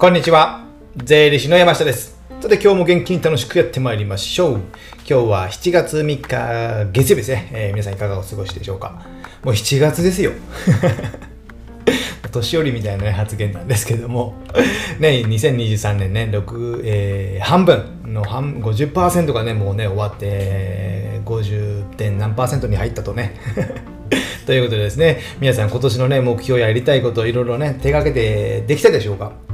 こんにちは。税理士の山下です。さて今日も元気に楽しくやってまいりましょう。今日は7月3日月曜日ですね。えー皆さんいかがお過ごしでしょうか。もう7月ですよ。年寄りみたいな、ね、発言なんですけども、ね、2023年ね、6えー半分の半50%がね、もうね、終わって、50. 点何パーセントに入ったとね。ということでですね、皆さん今年のね、目標ややりたいこといろいろね、手がけてできたでしょうか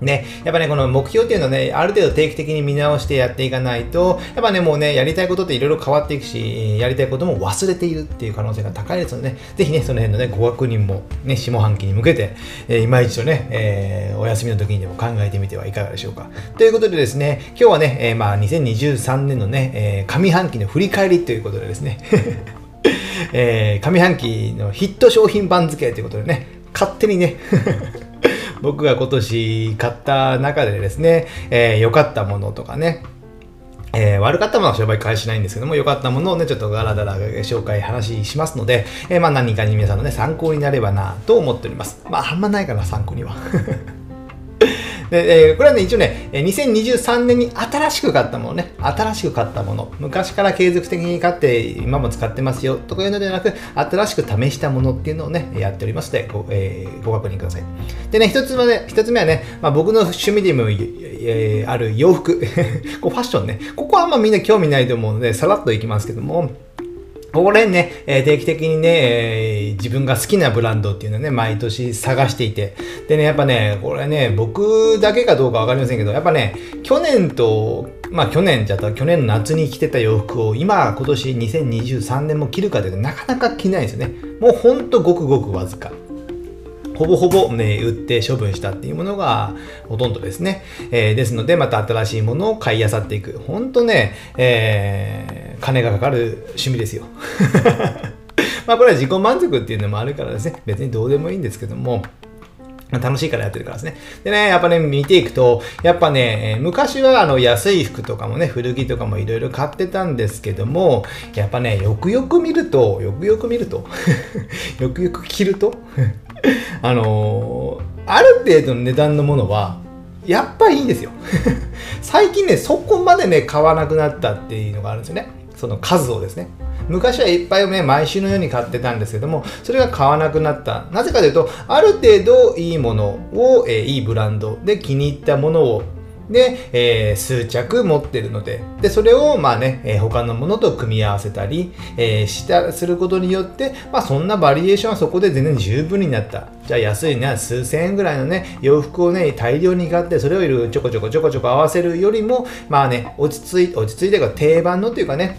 ね、やっぱね、この目標っていうのはね、ある程度定期的に見直してやっていかないと、やっぱね、もうね、やりたいことっていろいろ変わっていくし、やりたいことも忘れているっていう可能性が高いですので、ね、ぜひね、その辺のね、ご確認も、ね、下半期に向けて、えー今一度ね、えーお休みの時にでも考えてみてはいかがでしょうか。ということでですね、今日はね、えーまあ、2023年のね、えー上半期の振り返りということでですね、えー上半期のヒット商品番付ということでね、勝手にね、僕が今年買った中でですね、えー良かったものとかね、えー悪かったものは商売開始しないんですけども、良かったものをね、ちょっとガラガラ紹介、話しますので、えーまあ何かに皆さんのね、参考になればなと思っております。まあ、あんまないかな、参考には。で、えーこれはね、一応ね、2023年に新しく買ったものね、新しく買ったもの、昔から継続的に買って、今も使ってますよとかいうのではなく、新しく試したものっていうのをね、やっておりますので、ご,、えーご確認ください。でね、一つ目ね、一つ目はね、まあ、僕の趣味でも、えーある洋服、こうファッションね、ここはあんまみんな興味ないと思うので、さらっといきますけども、これね、え定期的にね、自分が好きなブランドっていうのをね、毎年探していて。でね、やっぱね、これね、僕だけかどうかわかりませんけど、やっぱね、去年と、まあ去年じゃった去年の夏に着てた洋服を今、今年2023年も着るかというとなかなか着ないですよね。もうほんとごくごくわずか。ほぼほぼね、売って処分したっていうものがほとんどですね。えーですので、また新しいものを買い漁っていく。ほんとね、えー金がかかる趣味ですよ。まあこれは自己満足っていうのもあるからですね、別にどうでもいいんですけども、楽しいからやってるからですね。でね、やっぱね、見ていくと、やっぱね、昔はあの安い服とかもね、古着とかもいろいろ買ってたんですけども、やっぱね、よくよく見ると、よくよく見ると、よくよく着ると、あのある程度の値段のものは、やっぱりいいんですよ。最近ね、そこまでね、買わなくなったっていうのがあるんですよね。その数をですね。昔はいっぱいね、毎週のように買ってたんですけども、それが買わなくなった。なぜかというと、ある程度いいものを、えーいいブランドで気に入ったものをで、えー数着持ってるので、で、それを、まあね、えー他のものと組み合わせたり、えーした、することによって、まあそんなバリエーションはそこで全然十分になった。じゃあ安いね、数千円ぐらいのね、洋服をね、大量に買って、それをいろいろちょこちょこちょこちょこ合わせるよりも、まあね、落ち着い、落ち着いてか定番のっていうかね、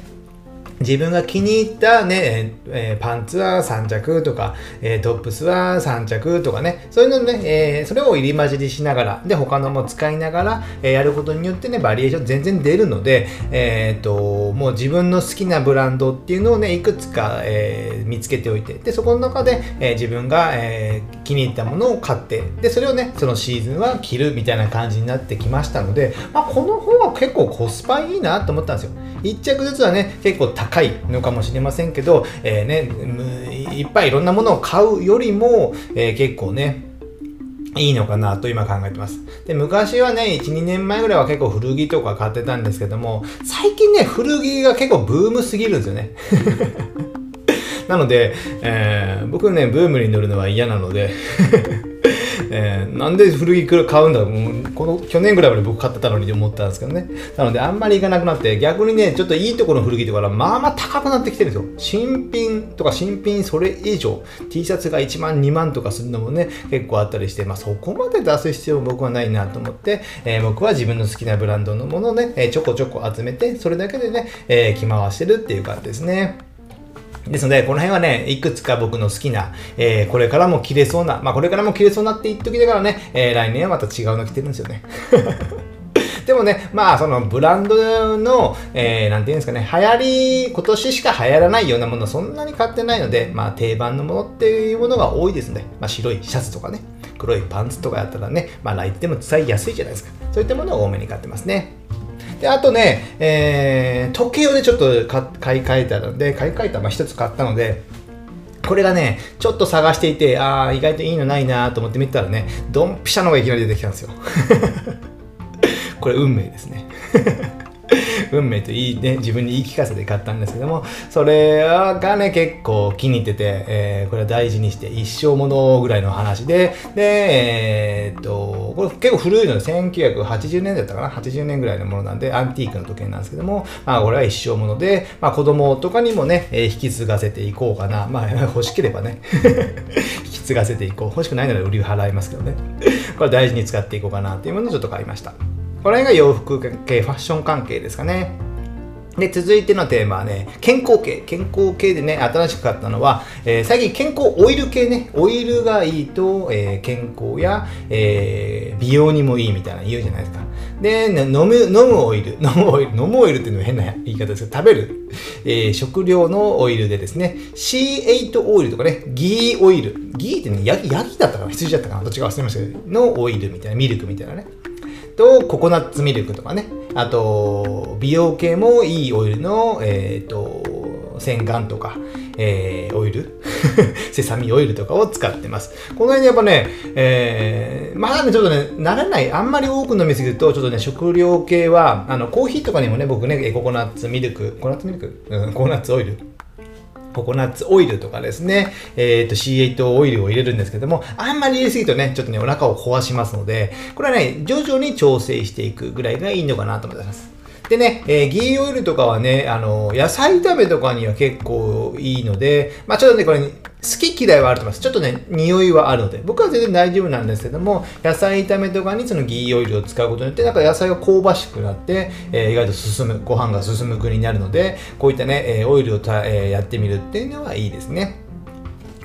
自分が気に入ったね、えーパンツは3着とか、えートップスは3着とかね、そういうのね、えーそれを入り混じりしながら、で、他のも使いながら、えやることによってね、バリエーション全然出るので、えっ、と、もう自分の好きなブランドっていうのをね、いくつか、え見つけておいて、で、そこの中で、え自分が、え気に入ったものを買って、で、それをね、そのシーズンは着るみたいな感じになってきましたので、まあ、この方は結構コスパいいなと思ったんですよ。1着ずつはね、結構高いのかもしれませんけど、えーね、いっぱいいろんなものを買うよりも、えー結構ね、いいのかなと今考えてます。で、昔はね、1、2年前ぐらいは結構古着とか買ってたんですけども、最近ね、古着が結構ブームすぎるんですよね。なので、えー僕ね、ブームに乗るのは嫌なので、えーなんで古着買うんだろうこの去年ぐらいまで僕買ってたのにと思ったんですけどね。なので、あんまり行かなくなって、逆にね、ちょっといいところの古着とかはまあまあ高くなってきてるんですよ。新品とか新品それ以上、T シャツが1万、2万とかするのもね、結構あったりして、まあそこまで出す必要僕はないなと思って、えー僕は自分の好きなブランドのものをね、えちょこちょこ集めて、それだけでね、えー着回してるっていう感じですね。ですので、この辺はね、いくつか僕の好きな、えーこれからも着れそうな、まあこれからも着れそうなって言っときながらね、えー来年はまた違うの着てるんですよね。でもね、まあ、そのブランドの、えーなんていうんですかね、流行り、今年しか流行らないようなもの、そんなに買ってないので、まあ、定番のものっていうものが多いですね。まあ、白いシャツとかね、黒いパンツとかやったらね、まあ、来ても使いやすいじゃないですか。そういったものを多めに買ってますね。で、あとね、えー時計をね、ちょっと買い替えたので、買い替えた、まあ、一つ買ったので、これがね、ちょっと探していて、ああ、意外といいのないなと思って見たらね、ドンピシャのがいきなり出てきたんですよ。これ運命ですね。運命といいね、自分に言い聞かせて買ったんですけども、それがね、結構気に入ってて、えー、これは大事にして一生ものぐらいの話で、で、えー、っと、これ結構古いので、1980年だったかな ?80 年ぐらいのものなんで、アンティークの時計なんですけども、まあ、これは一生もので、まあ、子供とかにもね、えー、引き継がせていこうかな。まあ、欲しければね、引き継がせていこう。欲しくないなら売り払いますけどね。これ大事に使っていこうかなっていうものをちょっと買いました。これが洋服系、ファッション関係ですかね。で、続いてのテーマはね、健康系。健康系でね、新しく買ったのは、えー、最近健康オイル系ね、オイルがいいと、えー、健康や、えー、美容にもいいみたいな言うじゃないですか。で、飲む、飲むオイル、飲むオイル、飲むオイルっていうのは変な言い方です。けど、食べる、えー、食料のオイルでですね、C8 オイルとかね、ギーオイル。ギーってね、ヤギ、ヤギだったかな。羊だったかな。どっちか忘れましたけど、のオイルみたいな、ミルクみたいなね。とココナッツミルクとかね。あと美容系もいいオイルの、えーと、洗顔とか、えー、オイル。セサミオイルとかを使ってます。この辺やっぱね、えー、まだね、ちょっとね、慣れない、あんまり多く飲みすぎると、ちょっとね、食料系は、あの、コーヒーとかにもね、僕ね、ココナッツミルク、ココナッツミルク、うん、ココナッツオイルココナッツオイルとかですね、えっ、ー、と C8 オイルを入れるんですけども、あんまり入れすぎるとね、ちょっとね、お腹を壊しますので、これはね、徐々に調整していくぐらいがいいのかなと思います。でね、えー、ギーオイルとかはね、あの、野菜炒めとかには結構いいので、まあちょっとね、これ、好き嫌いはあると思います。ちょっとね、匂いはあるので、僕は全然大丈夫なんですけども、野菜炒めとかにそのギーオイルを使うことによって、なんか野菜が香ばしくなって、えー、意外と進む、ご飯が進む国になるので、こういったね、えー、オイルをた、えー、やってみるっていうのはいいですね。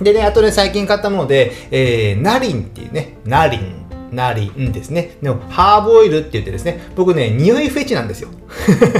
でね、あとね、最近買ったもので、えー、ナリンっていうね、ナリン。なりんですね。でも、ハーブオイルって言ってですね、僕ね、匂いフェチなんですよ。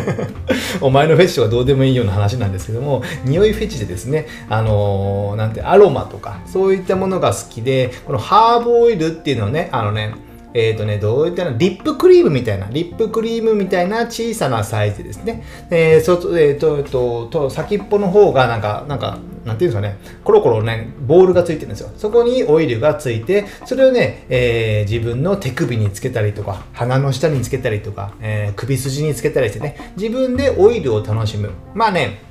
お前のフェチとかどうでもいいような話なんですけども、匂いフェチでですね、あのー、なんて、アロマとか、そういったものが好きで、このハーブオイルっていうのはね、あのね、えっ、ー、とね、どういったの、リップクリームみたいな、リップクリームみたいな小さなサイズですね。えー、そ、えっ、ー、と、えっと、と、先っぽの方がなんか、なんか、なんていうんですかね、コロコロね、ボールがついてるんですよ。そこにオイルがついて、それをね、えー、自分の手首につけたりとか、鼻の下につけたりとか、えー、首筋につけたりしてね、自分でオイルを楽しむ。まあね、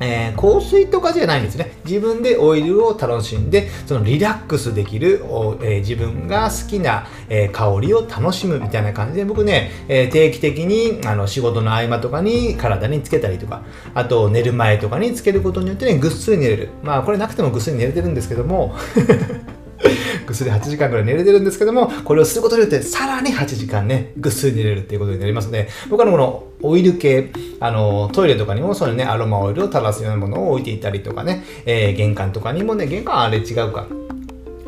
えー、香水とかじゃないんですね。自分でオイルを楽しんで、そのリラックスできる、えー、自分が好きな、えー、香りを楽しむみたいな感じで、僕ね、え定期的にあの仕事の合間とかに体につけたりとか、あと寝る前とかにつけることによってね、ぐっすり寝れる。まあこれなくてもぐっすり寝れてるんですけども、ぐっすり8時間ぐらい寝れてるんですけども、これをすることによってさらに8時間ね、ぐっすり寝れるっていうことになりますので、僕はこのオイル系、あの、トイレとかにもそのね、アロマオイルを垂らすようなものを置いていたりとかね、えー、玄関とかにもね、玄関あれ違うか。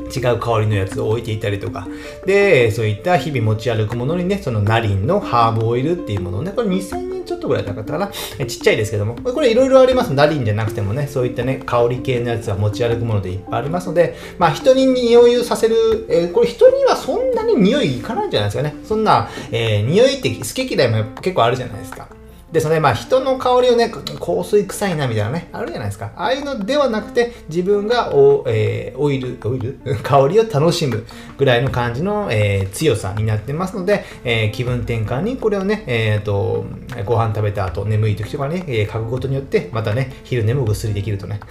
違う香りのやつを置いていたりとか。で、そういった日々持ち歩くものにね、そのナリンのハーブオイルっていうものをね、これ2000ちょっとぐらい高かったかな？ちっちゃいですけども、これいろいろあります。ダリンじゃなくてもね、そういったね、香り系のやつは持ち歩くものでいっぱいありますので、まあ人に匂いをさせる、えー、これ人にはそんなに匂いいかないんじゃないですかね。そんな、えー、匂いって好き嫌いも結構あるじゃないですか。で、そのね、まあ人の香りをね、香水臭いなみたいなね、あるじゃないですか。ああいうのではなくて、自分がお、えー、オイル、オイル？香りを楽しむぐらいの感じの、えー、強さになってますので、えー、気分転換にこれをね、えっ、ー、と、ご飯食べた後、眠い時とかね、えー、嗅ぐことによって、またね、昼寝もぐっすりできるとね。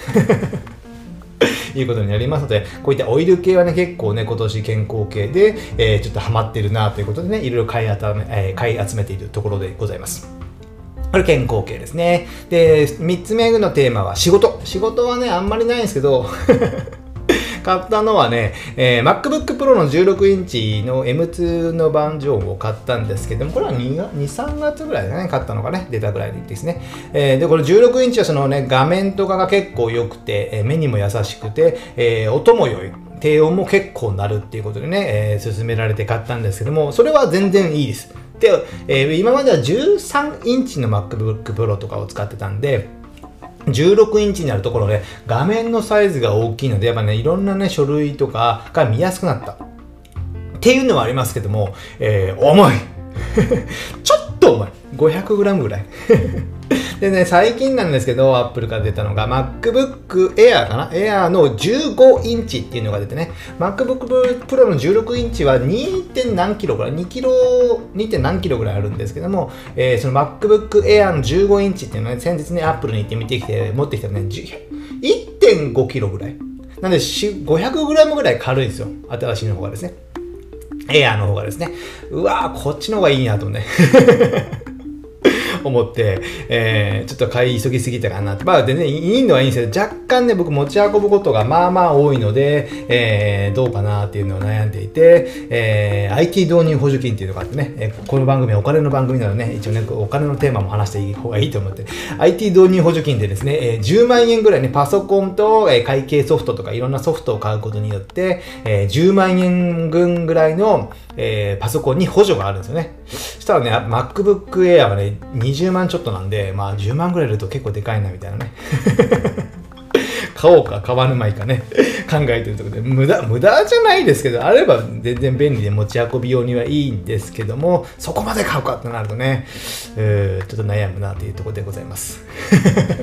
いうことになりますので、こういったオイル系はね、結構ね、今年健康系で、えー、ちょっとハマってるなということでね、いろいろ買い,、えー、買い集めているところでございます。これ健康系ですね。で、3つ目のテーマは仕事。仕事はね、あんまりないんですけど 買ったのはね、えー、MacBook Pro の16インチの M2 のバージョンを買ったんですけども、これは 2, 2 3月ぐらいだね、買ったのがね、出たぐらいですね。えー、で、これ16インチはそのね、画面とかが結構良くて、えー、目にも優しくて、えー、音も良い。低音も結構鳴るっていうことでね、えー、勧められて買ったんですけども、それは全然いいです。で、えー、今までは13インチの MacBook Pro とかを使ってたんで、16インチになるところで画面のサイズが大きいので、やっぱね、いろんなね、書類とかが見やすくなった。っていうのはありますけども、えー、重い ちょっと重い !500g ぐらい でね、最近なんですけど、アップルから出たのが MacBook Air かな ?Air の15インチっていうのが出てね、MacBook Pro の16インチは 2. 点何キロぐらい ?2 キロ、2. 点何キロぐらいあるんですけども、えー、その MacBook Air の15インチっていうのはね、先日ね、アップルに行って見てきて、持ってきたね、1.5キロぐらい。なんで、500グラムぐらい軽いんですよ。新しいの方がですね。エアーの方がですね。うわー、こっちの方がいいなとね。思って、えー、ちょっと買い急ぎすぎたかな。まあ、でね、いいのはいいんですけど、若干ね、僕持ち運ぶことがまあまあ多いので、えー、どうかなっていうのを悩んでいて、えー、IT 導入補助金っていうのがあってね、えこの番組はお金の番組なのでね、一応ね、お金のテーマも話していい方がいいと思って、IT 導入補助金でですね、えー、10万円ぐらいね、パソコンと、えー、会計ソフトとかいろんなソフトを買うことによって、えー、10万円分ぐらいの、えー、パソコンに補助があるんですよね。したらね、MacBook Air はね、20万ちょっとなんで、まあ10万ぐらいいると結構でかいなみたいなね。買おうか買わぬまいかね、考えてるところで、無駄、無駄じゃないですけど、あれば全然便利で持ち運び用にはいいんですけども、そこまで買うかってなるとね、えー、ちょっと悩むなというところでございます。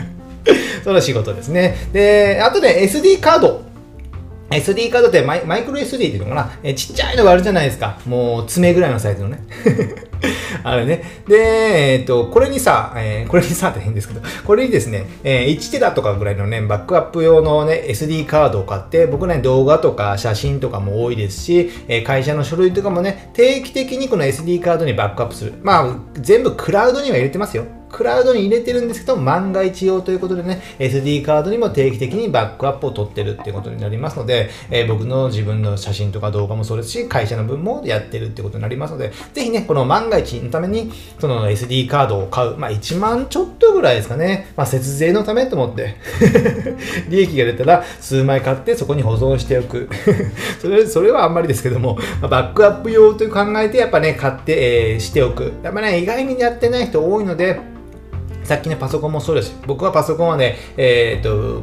その仕事ですね。で、あとね、SD カード。SD カードってマイマイクロ SD っていうのかな、えちっちゃいのがあるじゃないですか。もう爪ぐらいのサイズのね。あれね。で、えっ、ー、と、これにさ、えー、これにさって変ですけど、これにですね、えー、1テラとかぐらいのね、バックアップ用のね、SD カードを買って、僕ね、動画とか写真とかも多いですし、え会社の書類とかもね、定期的にこの SD カードにバックアップする。まあ、全部クラウドには入れてますよ。クラウドに入れてるんですけど、万が一用ということでね、SD カードにも定期的にバックアップを取ってるっていうことになりますので、えー、僕の自分の写真とか動画もそうですし、会社の分もやってるってことになりますので、ぜひね、この万が一のために、その SD カードを買う、まあ1万ちょっとぐらいですかね、まあ節税のためと思って 利益が出たら数枚買ってそこに保存しておく それ、それはあんまりですけども、まあ、バックアップ用という考えてやっぱね、買って、えー、しておく。やっぱね、意外にやってない人多いので、さっきね、パソコンもそうです。僕はパソコンはね、えー、っと、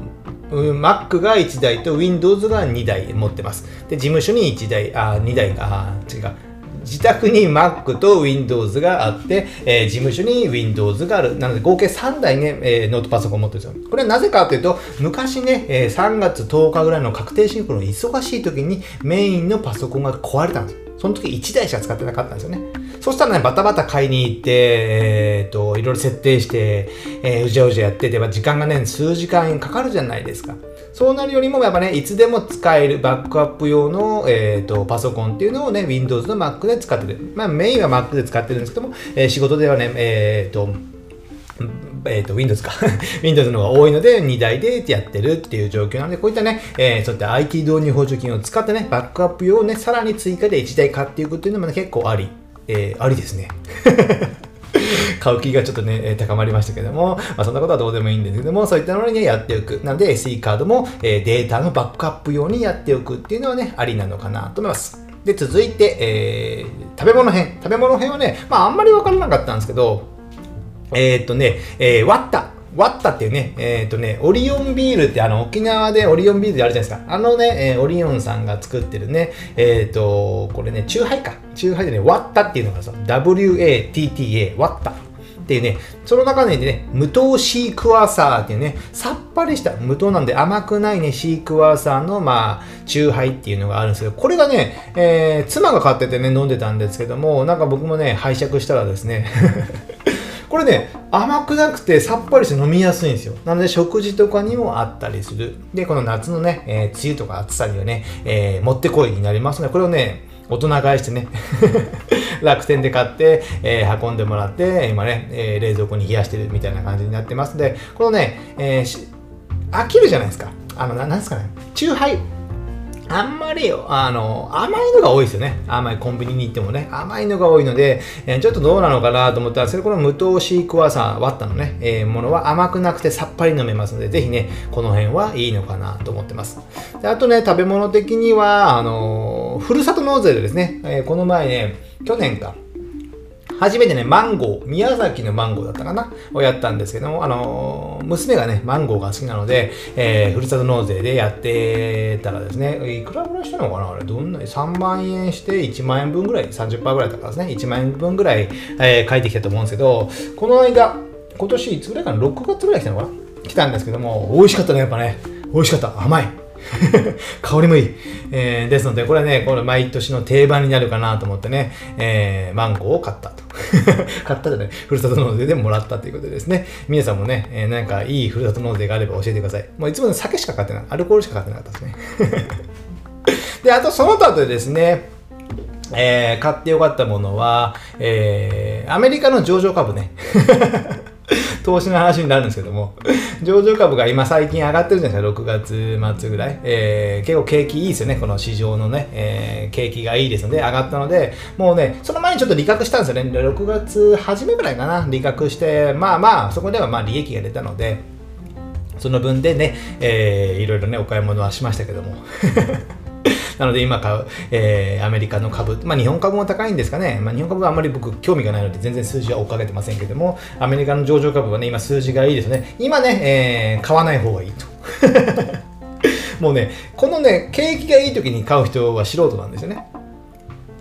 Mac が1台と Windows が2台持ってます。で、事務所に1台、あ、2台か、違う。自宅に Mac と Windows があって、えー、事務所に Windows がある。なので合計3台ね、えー、ノートパソコン持ってるんですよ。これはなぜかというと、昔ね、えー、3月10日ぐらいの確定申告の忙しい時にメインのパソコンが壊れたんですよ。その時1台しか使ってなかったんですよね。そしたらね、バタバタ買いに行って、えー、っと、いろいろ設定して、えー、うじゃうじゃやってて、時間がね、数時間かかるじゃないですか。そうなるよりも、やっぱね、いつでも使えるバックアップ用の、えー、っと、パソコンっていうのをね、Windows の Mac で使ってる。まあ、メインは Mac で使ってるんですけども、えー、仕事ではね、えー、っと、えっ、ー、と、Windows か。Windows の方が多いので、2台でやってるっていう状況なので、こういったね、えー、そういった IT 導入補助金を使ってね、バックアップ用をね、さらに追加で1台買っていくっていうのもね、結構ありえー、ありですね。買う気がちょっとね、高まりましたけども、まあ、そんなことはどうでもいいんですけども、そういったものにね、やっておく。なので SE カードも、えー、データのバックアップ用にやっておくっていうのはね、ありなのかなと思います。で、続いて、えー、食べ物編。食べ物編はね、まああんまりわからなかったんですけど、えー、っとね、えー、割った。ワッタっていうね、えっ、ー、とね、オリオンビールってあの沖縄でオリオンビールであるじゃないですか。あのね、えー、オリオンさんが作ってるね、えっ、ー、と、これね、チューハイか。チューハイでね、ワッタっていうのがさ、W-A-T-T-A、ワッタ。っていうね、その中でね、無糖シークワーサーっていうね、さっぱりした無糖なんで甘くないね、シークワーサーの、まあ、チューハイっていうのがあるんですけど、これがね、えー、妻が買っててね、飲んでたんですけども、なんか僕もね、拝借したらですね これね、甘くなくてさっぱりして飲みやすいんですよ。なので食事とかにもあったりする。で、この夏のね、えー、梅雨とか暑さにはね、えー、もってこいになりますので、これをね、大人買いしてね 楽天で買って、えー、運んでもらって、今ね、え、冷蔵庫に冷やしてるみたいな感じになってますので、このね、え、飽きるじゃないですか。あの、ななんですかね、チューハイあんまりあの甘いのが多いですよね。甘いコンビニに行ってもね、甘いのが多いので、えー、ちょっとどうなのかなと思ったら、それこの無糖シークワーサー、ワッタのね、えー、ものは甘くなくてさっぱり飲めますので、ぜひね、この辺はいいのかなと思ってます。であとね、食べ物的には、あのふるさと納税でですね、え、この前ね、去年か、初めてね、マンゴー、宮崎のマンゴーだったかなをやったんですけども、あのー、娘がね、マンゴーが好きなので、えー、ふるさと納税でやってたらですね、いくらぐらいしたのかなあれ、どんな、3万円して1万円分ぐらい、30%ぐらいだからですね、1万円分ぐらい、えー、返ってきたと思うんですけど、この間、今年いつぐらいかな、6月ぐらい来たのかな来たんですけども、美味しかったね、やっぱね。美味しかった。甘い。香りもいい。えー、ですので、これはね、これ毎年の定番になるかなと思ってね、えー、マンゴーを買ったと。買ったじゃない、ふるさと納税でもらったということでですね、皆さんもね、えー、なんかいいふるさと納税があれば教えてください。もういつもね、酒しか買ってない。アルコールしか買ってなかったですね。で、あとその他でですね、えー、買ってよかったものは、えー、アメリカの上場株ね。投資の話になるんですけども、上場株が今最近上がってるじゃないですか、6月末ぐらい。えー、結構景気いいですよね、この市場のね、えー、景気がいいですので、上がったので、もうね、その前にちょっと利確したんですよね。6月初めぐらいかな、利確して、まあまあ、そこではまあ利益が出たので、その分でね、えー、いろいろね、お買い物はしましたけども。なので今買う、えー、アメリカの株、まあ日本株も高いんですかね。まあ日本株はあんまり僕興味がないので全然数字は追っかけてませんけども、アメリカの上場株はね、今数字がいいですね。今ね、えー、買わない方がいいと。もうね、このね、景気がいい時に買う人は素人なんですよね。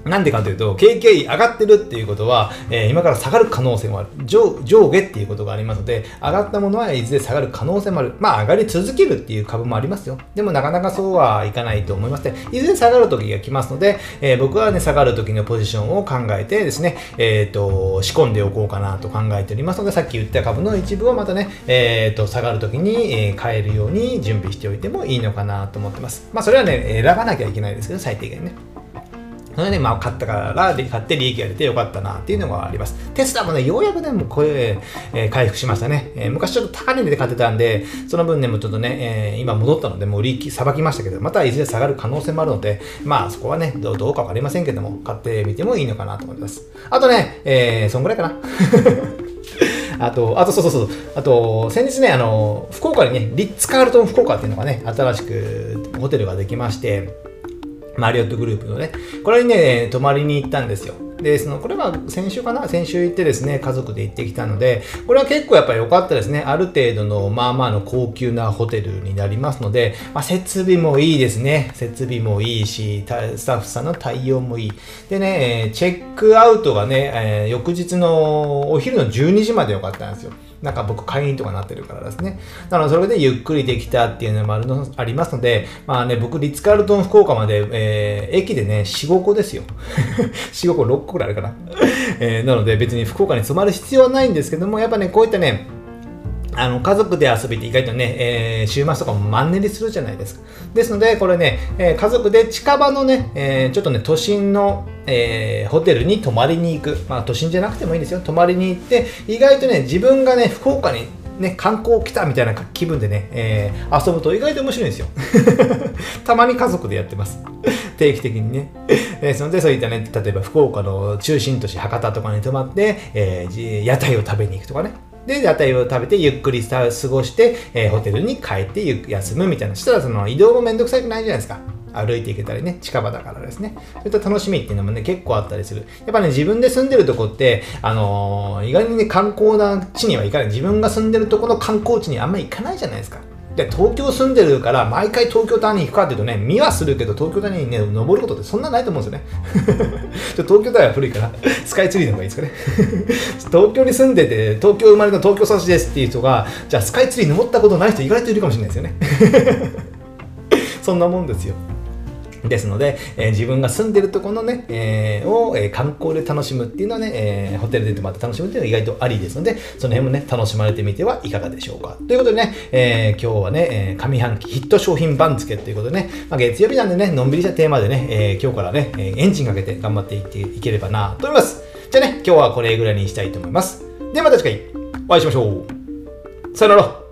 なんでかというと、景気が上がってるっていうことは、えー、今から下がる可能性もある上。上下っていうことがありますので、上がったものはいずれ下がる可能性もある。まあ、上がり続けるっていう株もありますよ。でも、なかなかそうはいかないと思いまして、いずれ下がる時が来ますので、えー、僕はね、下がる時のポジションを考えてですね、えっ、ー、と、仕込んでおこうかなと考えておりますので、さっき言った株の一部をまたね、えっ、と、下がる時に、え買えるように準備しておいてもいいのかなと思ってます。まあ、それはね、選ばなきゃいけないですけど、最低限ね。それで、まあ、買ったから、買って利益が出てよかったなっていうのがあります。テスラもね、ようやくね、もうこれ、えー、回復しましたね。えー、昔ちょっと高値で買ってたんで、その分ね、もうちょっとね、えー、今戻ったので、もう売りさばきましたけど、またいずれ下がる可能性もあるので、まあ、そこはね、どうどうかわかりませんけども、買ってみてもいいのかなと思います。あとね、えー、そんぐらいかな。あと、あとそうそうそう、あと、先日ね、あの、福岡にね、リッツ・カールトン福岡っていうのがね、新しくホテルができまして、マリオットグループのね、これにね、泊まりに行ったんですよ。で、その、これは先週かな？先週行ってですね、家族で行ってきたので、これは結構やっぱり良かったですね。ある程度の、まあまあの高級なホテルになりますので、まあ、設備もいいですね。設備もいいし、スタッフさんの対応もいい。でね、チェックアウトがね、え、翌日のお昼の12時まで良かったんですよ。なんか僕会員とかなってるからですね。なのでそれでゆっくりできたっていうのもあるのありますので、まあね、僕リッツカールトン福岡まで、えー、駅でね、4、5個ですよ。4、5個、6個くらいあるかな。えー、なので別に福岡に泊まる必要はないんですけども、やっぱね、こういったね、あの家族で遊びって意外とね、えー、週末とかもマンネリするじゃないですか。ですので、これね、えー、家族で近場のね、えー、ちょっとね、都心の、えホテルに泊まりに行く。まあ、都心じゃなくてもいいんですよ。泊まりに行って、意外とね、自分がね、福岡にね、観光来たみたいな気分でね、えー、遊ぶと意外と面白いんですよ。たまに家族でやってます。定期的にね。ですので、そういったね、例えば福岡の中心都市博多とかに泊まって、えー、屋台を食べに行くとかね。で、屋台を食べてゆっくり過ごして、えー、ホテルに帰って休むみたいな。したらその移動もめんどくさくないじゃないですか。歩いていけたりね、近場だからですね。そういった楽しみっていうのもね、結構あったりする。やっぱね、自分で住んでるとこって、あのー、意外にね、観光な地には行かない。自分が住んでるとこの観光地にあんまり行かないじゃないですか。で、東京住んでるから、毎回東京タワーに行くかっていうとね、見はするけど、東京タワーにね、登ることってそんなないと思うんですよね。東京タワーは古いから、スカイツリーの方がいいですかね。東京に住んでて、東京生まれの東京育ちですっていう人が、じゃあスカイツリー登ったことない人意外といるかもしれないですよね。そんなもんですよ。ですので、えー、自分が住んでるところのね、えー、を、えー、観光で楽しむっていうのはね、えホテルで泊まって楽しむっていうのは意外とありですので、その辺もね、楽しまれてみてはいかがでしょうか。ということでね、え今日はね、え上半期ヒット商品番付ということでね、まあ、月曜日なんでね、のんびりしたテーマでね、え今日からね、エンジンかけて頑張っていっていければなと思います。じゃあね、今日はこれぐらいにしたいと思います。ではまた次回お会いしましょう。さよなら。